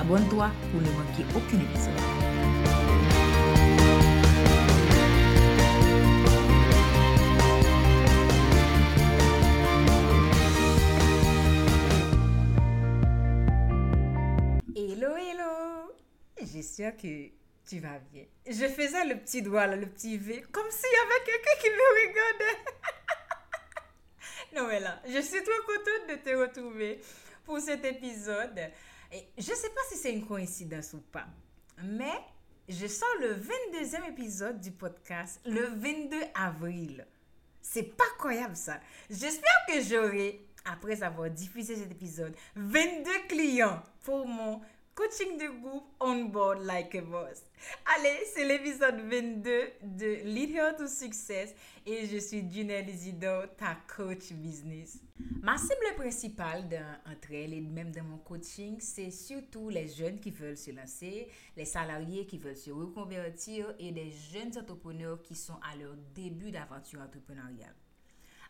Abonne-toi pour ne manquer aucun épisode. Hello, hello! J'espère que tu vas bien. Je faisais le petit doigt, le petit V, comme s'il y avait quelqu'un qui me regardait. non, mais là, je suis trop contente de te retrouver pour cet épisode. Je ne sais pas si c'est une coïncidence ou pas, mais je sors le 22e épisode du podcast le 22 avril. C'est pas croyable ça. J'espère que j'aurai, après avoir diffusé cet épisode, 22 clients pour mon coaching de groupe On Board Like a Boss. Allez, c'est l'épisode 22 de Lead Her to Success et je suis Junelle Isidore, ta coach business. Ma cible principale d'entre elles et même dans mon coaching, c'est surtout les jeunes qui veulent se lancer, les salariés qui veulent se reconvertir et des jeunes entrepreneurs qui sont à leur début d'aventure entrepreneuriale.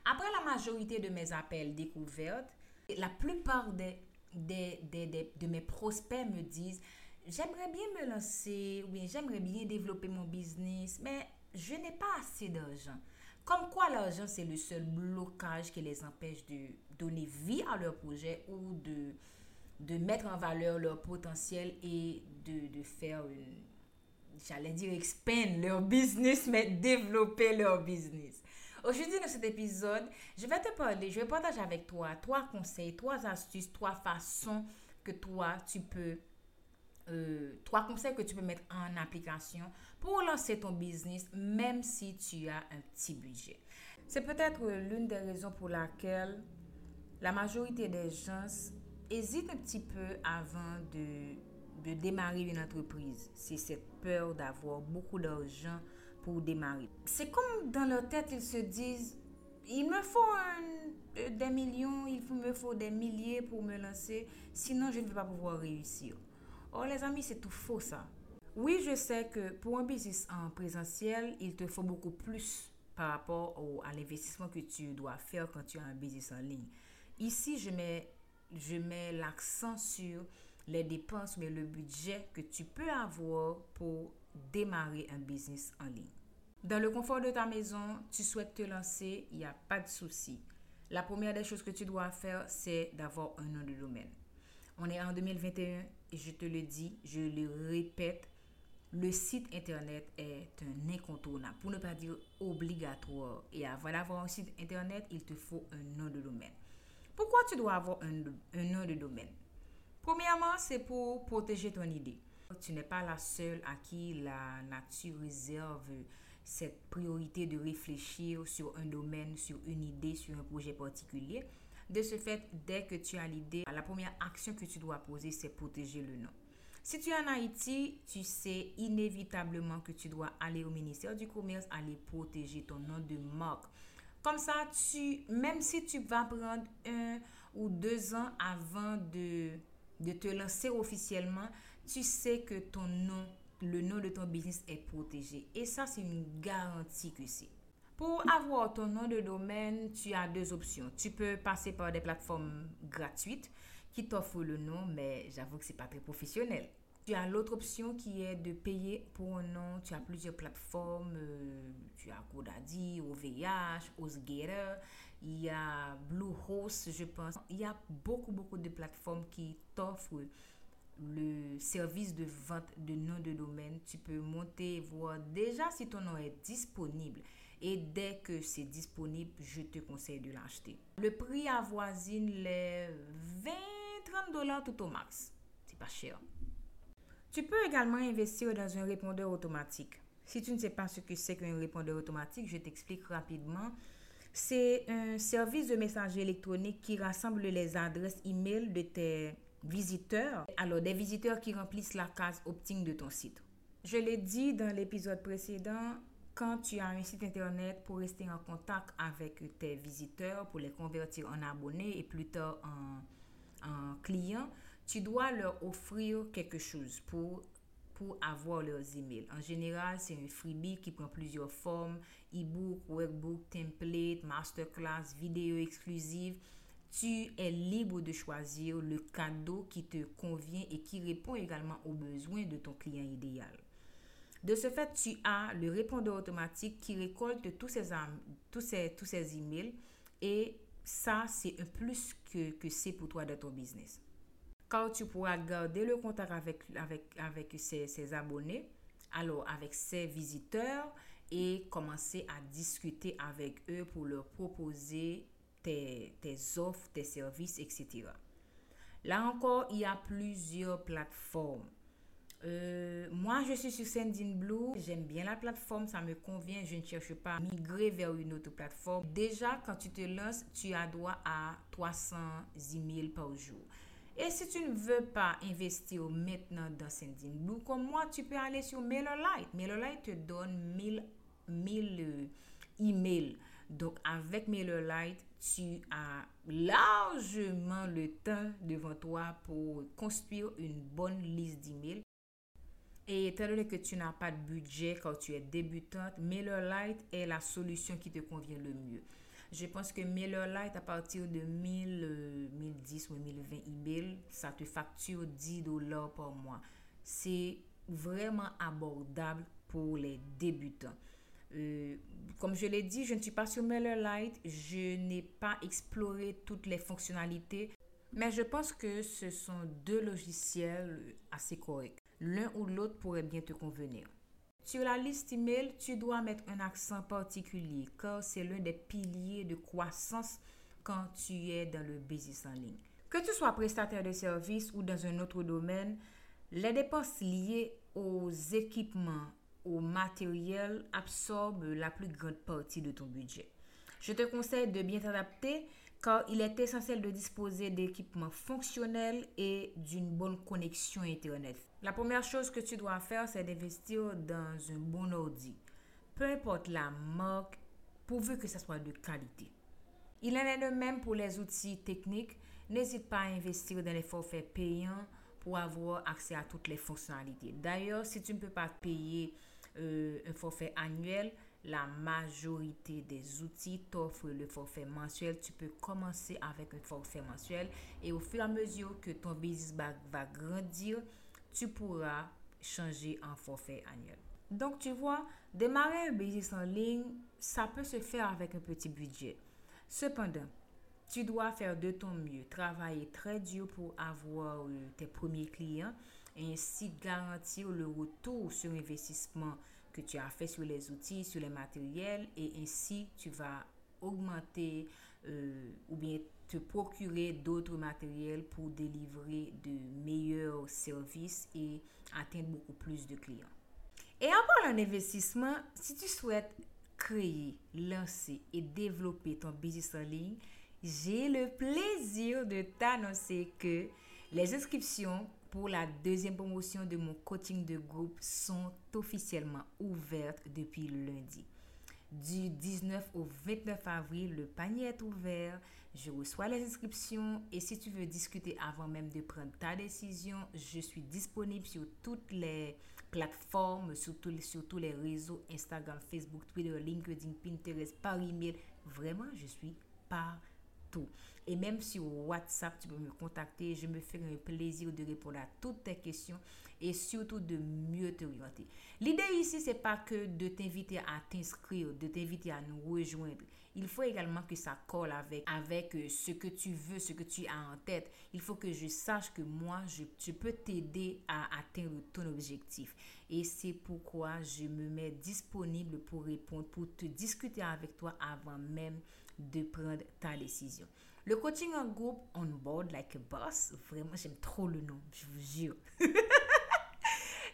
Après la majorité de mes appels découvertes, la plupart des de mes prospects me disent, j'aimerais bien me lancer, oui, j'aimerais bien développer mon business, mais je n'ai pas assez d'argent. Comme quoi l'argent, c'est le seul blocage qui les empêche de donner vie à leur projet ou de, de mettre en valeur leur potentiel et de, de faire une, j'allais dire expand leur business, mais développer leur business. Aujourd'hui, dans cet épisode, je vais te parler, je vais partager avec toi trois conseils, trois astuces, trois façons que toi, tu peux, euh, trois conseils que tu peux mettre en application pour lancer ton business, même si tu as un petit budget. C'est peut-être l'une des raisons pour laquelle la majorité des gens hésitent un petit peu avant de, de démarrer une entreprise. C'est cette peur d'avoir beaucoup d'argent pour démarrer. C'est comme dans leur tête, ils se disent, il me faut un, des millions, il me faut des milliers pour me lancer, sinon je ne vais pas pouvoir réussir. Oh les amis, c'est tout faux ça. Oui, je sais que pour un business en présentiel, il te faut beaucoup plus par rapport au, à l'investissement que tu dois faire quand tu as un business en ligne. Ici, je mets, je mets l'accent sur les dépenses, mais le budget que tu peux avoir pour démarrer un business en ligne. Dans le confort de ta maison, tu souhaites te lancer, il n'y a pas de souci. La première des choses que tu dois faire, c'est d'avoir un nom de domaine. On est en 2021 et je te le dis, je le répète, le site internet est un incontournable, pour ne pas dire obligatoire. Et avant d'avoir un site internet, il te faut un nom de domaine. Pourquoi tu dois avoir un, un nom de domaine? Premièrement, c'est pour protéger ton idée. Tu n'es pas la seule à qui la nature réserve cette priorité de réfléchir sur un domaine, sur une idée, sur un projet particulier. De ce fait, dès que tu as l'idée, la première action que tu dois poser, c'est protéger le nom. Si tu es en Haïti, tu sais inévitablement que tu dois aller au ministère du Commerce, aller protéger ton nom de marque. Comme ça, tu, même si tu vas prendre un ou deux ans avant de, de te lancer officiellement, tu sais que ton nom, le nom de ton business est protégé. Et ça, c'est une garantie que c'est. Pour avoir ton nom de domaine, tu as deux options. Tu peux passer par des plateformes gratuites qui t'offrent le nom, mais j'avoue que c'est pas très professionnel. Tu as l'autre option qui est de payer pour un nom. Tu as plusieurs plateformes. Euh, tu as GoDaddy, OVH, HostGator. Il y a Bluehost, je pense. Il y a beaucoup, beaucoup de plateformes qui t'offrent le service de vente de nom de domaine, tu peux monter, voir déjà si ton nom est disponible. Et dès que c'est disponible, je te conseille de l'acheter. Le prix avoisine les 20-30 dollars tout au max. C'est pas cher. Tu peux également investir dans un répondeur automatique. Si tu ne sais pas ce que c'est qu'un répondeur automatique, je t'explique rapidement. C'est un service de messagerie électronique qui rassemble les adresses e-mail de tes visiteurs. Alors, des visiteurs qui remplissent la case opt-in de ton site. Je l'ai dit dans l'épisode précédent, quand tu as un site internet pour rester en contact avec tes visiteurs, pour les convertir en abonnés et plus tard en, en clients, tu dois leur offrir quelque chose pour pour avoir leurs emails. En général, c'est un freebie qui prend plusieurs formes, e-book, workbook, template, masterclass, vidéo exclusive. Tu es libre de choisir le cadeau qui te convient et qui répond également aux besoins de ton client idéal. De ce fait, tu as le répondeur automatique qui récolte tous ces, tous ces, tous ces emails et ça, c'est un plus que, c'est pour toi dans ton business car tu pourras garder le contact avec, avec, ses, abonnés, alors avec ses visiteurs, et commencer à discuter avec eux pour leur proposer tes, offres, tes services, etc. Là encore, il y a plusieurs plateformes. Euh, moi, je suis sur Sendinblue. J'aime bien la plateforme, ça me convient. Je ne cherche pas à migrer vers une autre plateforme. Déjà, quand tu te lances, tu as droit à 300 emails par jour. Et si tu ne veux pas investir maintenant dans Sendinblue, comme moi, tu peux aller sur MailerLite. MailerLite te donne 1000, 1000 euh, emails. Donc, avec MailerLite, tu as largement le temps devant toi pour construire une bonne liste d'emails. Et étant donné que tu n'as pas de budget quand tu es débutante, MailerLite est la solution qui te convient le mieux. Je pense que MailerLite, à partir de 1000, 1010 ou 1020 emails, ça te facture 10 dollars par mois. C'est vraiment abordable pour les débutants. Euh, comme je l'ai dit, je ne suis pas sur MailerLite. Je n'ai pas exploré toutes les fonctionnalités. Mais je pense que ce sont deux logiciels assez corrects. L'un ou l'autre pourrait bien te convenir. Sur la liste email, tu dois mettre un accent particulier car c'est l'un des piliers de croissance quand tu es dans le business en ligne. Que tu sois prestataire de services ou dans un autre domaine, les dépenses liées aux équipements, au matériel absorbent la plus grande partie de ton budget. Je te conseille de bien t'adapter car il est essentiel de disposer d'équipements fonctionnels et d'une bonne connexion Internet. La première chose que tu dois faire, c'est d'investir dans un bon ordi. Peu importe la marque, pourvu que ce soit de qualité. Il en est de même pour les outils techniques. N'hésite pas à investir dans les forfaits payants pour avoir accès à toutes les fonctionnalités. D'ailleurs, si tu ne peux pas payer euh, un forfait annuel, la majorité des outils t'offrent le forfait mensuel. Tu peux commencer avec un forfait mensuel et au fur et à mesure que ton business va grandir, tu pourras changer en forfait annuel. Donc, tu vois, démarrer un business en ligne, ça peut se faire avec un petit budget. Cependant, tu dois faire de ton mieux, travailler très dur pour avoir euh, tes premiers clients ainsi garantir le retour sur investissement que tu as fait sur les outils, sur les matériels et ainsi tu vas augmenter euh, ou bien te procurer d'autres matériels pour délivrer de meilleurs services et atteindre beaucoup plus de clients. Et en parlant d'investissement, si tu souhaites créer, lancer et développer ton business en ligne, j'ai le plaisir de t'annoncer que les inscriptions pour la deuxième promotion de mon coaching de groupe sont officiellement ouvertes depuis lundi. Du 19 au 29 avril, le panier est ouvert. Je reçois les inscriptions et si tu veux discuter avant même de prendre ta décision, je suis disponible sur toutes les plateformes, sur tous, les réseaux, Instagram, Facebook, Twitter, LinkedIn, Pinterest, par email. Vraiment, je suis partout tout. Et même sur WhatsApp, tu peux me contacter. Je me ferai un plaisir de répondre à toutes tes questions et surtout de mieux te orienter. L'idée ici, c'est pas que de t'inviter à t'inscrire, de t'inviter à nous rejoindre. Il faut également que ça colle avec, avec euh, ce que tu veux, ce que tu as en tête. Il faut que je sache que moi, je, peux t'aider à atteindre ton objectif. Et c'est pourquoi je me mets disponible pour répondre, pour te discuter avec toi avant même de prendre ta décision. Le coaching en groupe, on board like a boss, vraiment j'aime trop le nom, je vous jure.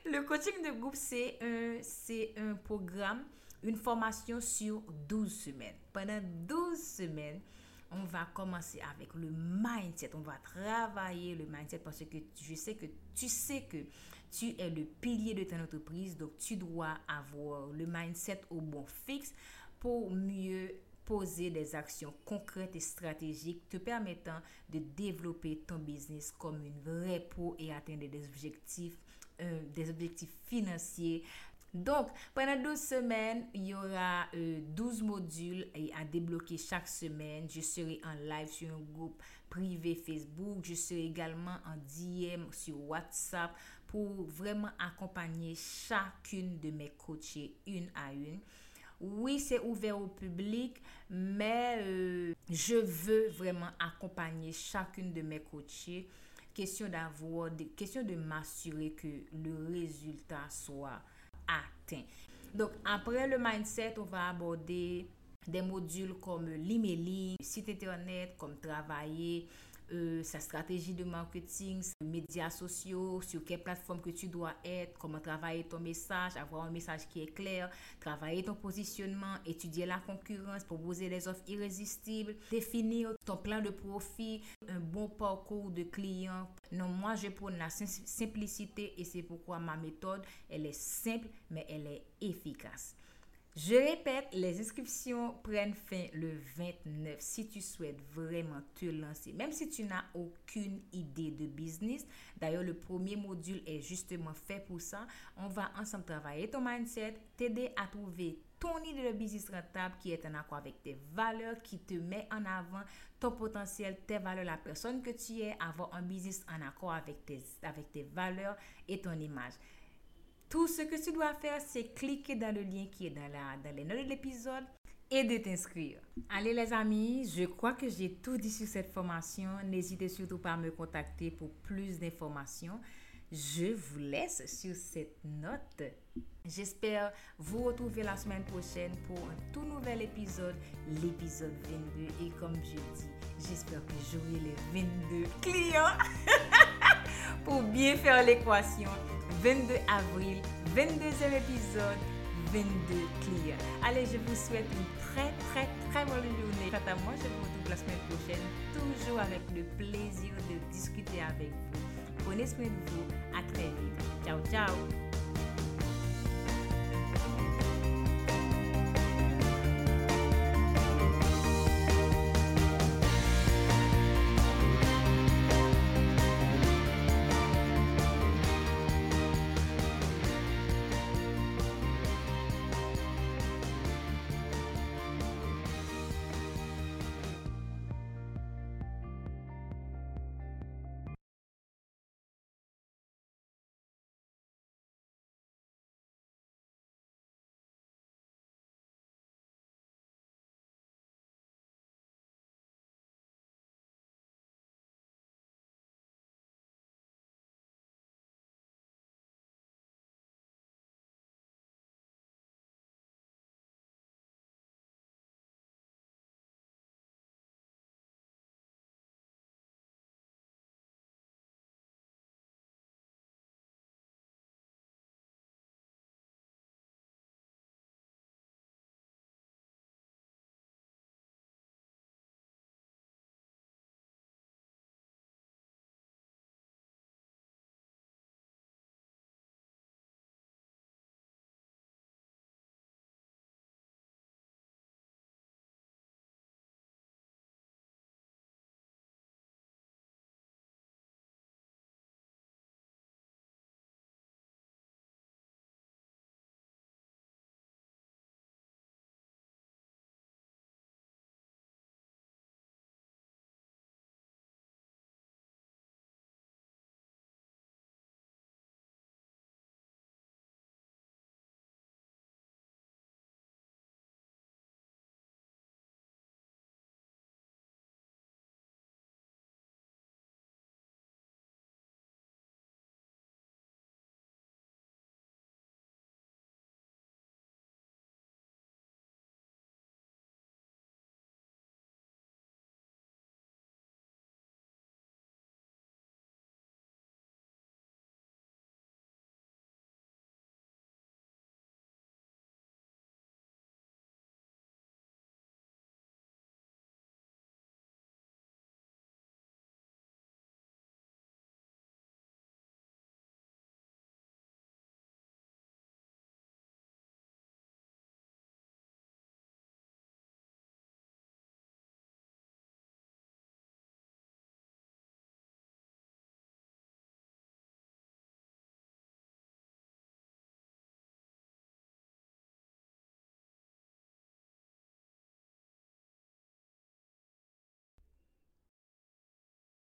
le coaching de groupe, c'est un, c'est un programme, une formation sur 12 semaines. Pendant 12 semaines, on va commencer avec le mindset. On va travailler le mindset parce que je sais que tu sais que tu es le pilier de ton entreprise. Donc, tu dois avoir le mindset au bon fixe pour mieux poser des actions concrètes et stratégiques te permettant de développer ton business comme une vraie pro et atteindre des objectifs, euh, des objectifs financiers. Donc, pendant 12 semaines, il y aura 12 euh, modules à débloquer chaque semaine. Je serai en live sur un groupe privé Facebook. Je serai également en DM sur WhatsApp pour vraiment accompagner chacune de mes coachés une à une. Oui, c'est ouvert au public, mais euh, je veux vraiment accompagner chacune de mes coachés. Question d'avoir, question de m'assurer que le résultat soit atteint. Donc, après le mindset, on va aborder des modules comme l'emailing, site internet, comme travailler euh, sa stratégie de marketing, médias sociaux, sur quelle plateforme que tu dois être, comment travailler ton message, avoir un message qui est clair, travailler ton positionnement, étudier la concurrence, proposer des offres irrésistibles, définir ton plan de profit, un bon parcours de client. Non, moi, je prône la simplicité et c'est pourquoi ma méthode, elle est simple, mais elle est efficace. Je répète, les inscriptions prennent fin le 29 si tu souhaites vraiment te lancer. Même si tu n'as aucune idée de business. D'ailleurs, le premier module est justement fait pour ça. On va ensemble travailler ton mindset, t'aider à trouver ton idée de business rentable qui est en accord avec tes valeurs, qui te met en avant ton potentiel, tes valeurs, la personne que tu es, avoir un business en accord avec tes, avec tes valeurs et ton image. Tout ce que tu dois faire, c'est cliquer dans le lien qui est dans, la, dans les notes de l'épisode et de t'inscrire. Allez les amis, je crois que j'ai tout dit sur cette formation. N'hésitez surtout pas à me contacter pour plus d'informations. Je vous laisse sur cette note. J'espère vous retrouver la semaine prochaine pour un tout nouvel épisode, l'épisode 22. Et comme je dis, j'espère que j'aurai les 22 clients pour bien faire l'équation. 22 avril, 22e épisode, 22 clients. Allez, je vous souhaite une très, très, très bonne journée. Quant à moi, je vous retrouve la semaine prochaine, toujours avec le plaisir de discuter avec vous. Prenez soin de vous. À très vite. Ciao, ciao.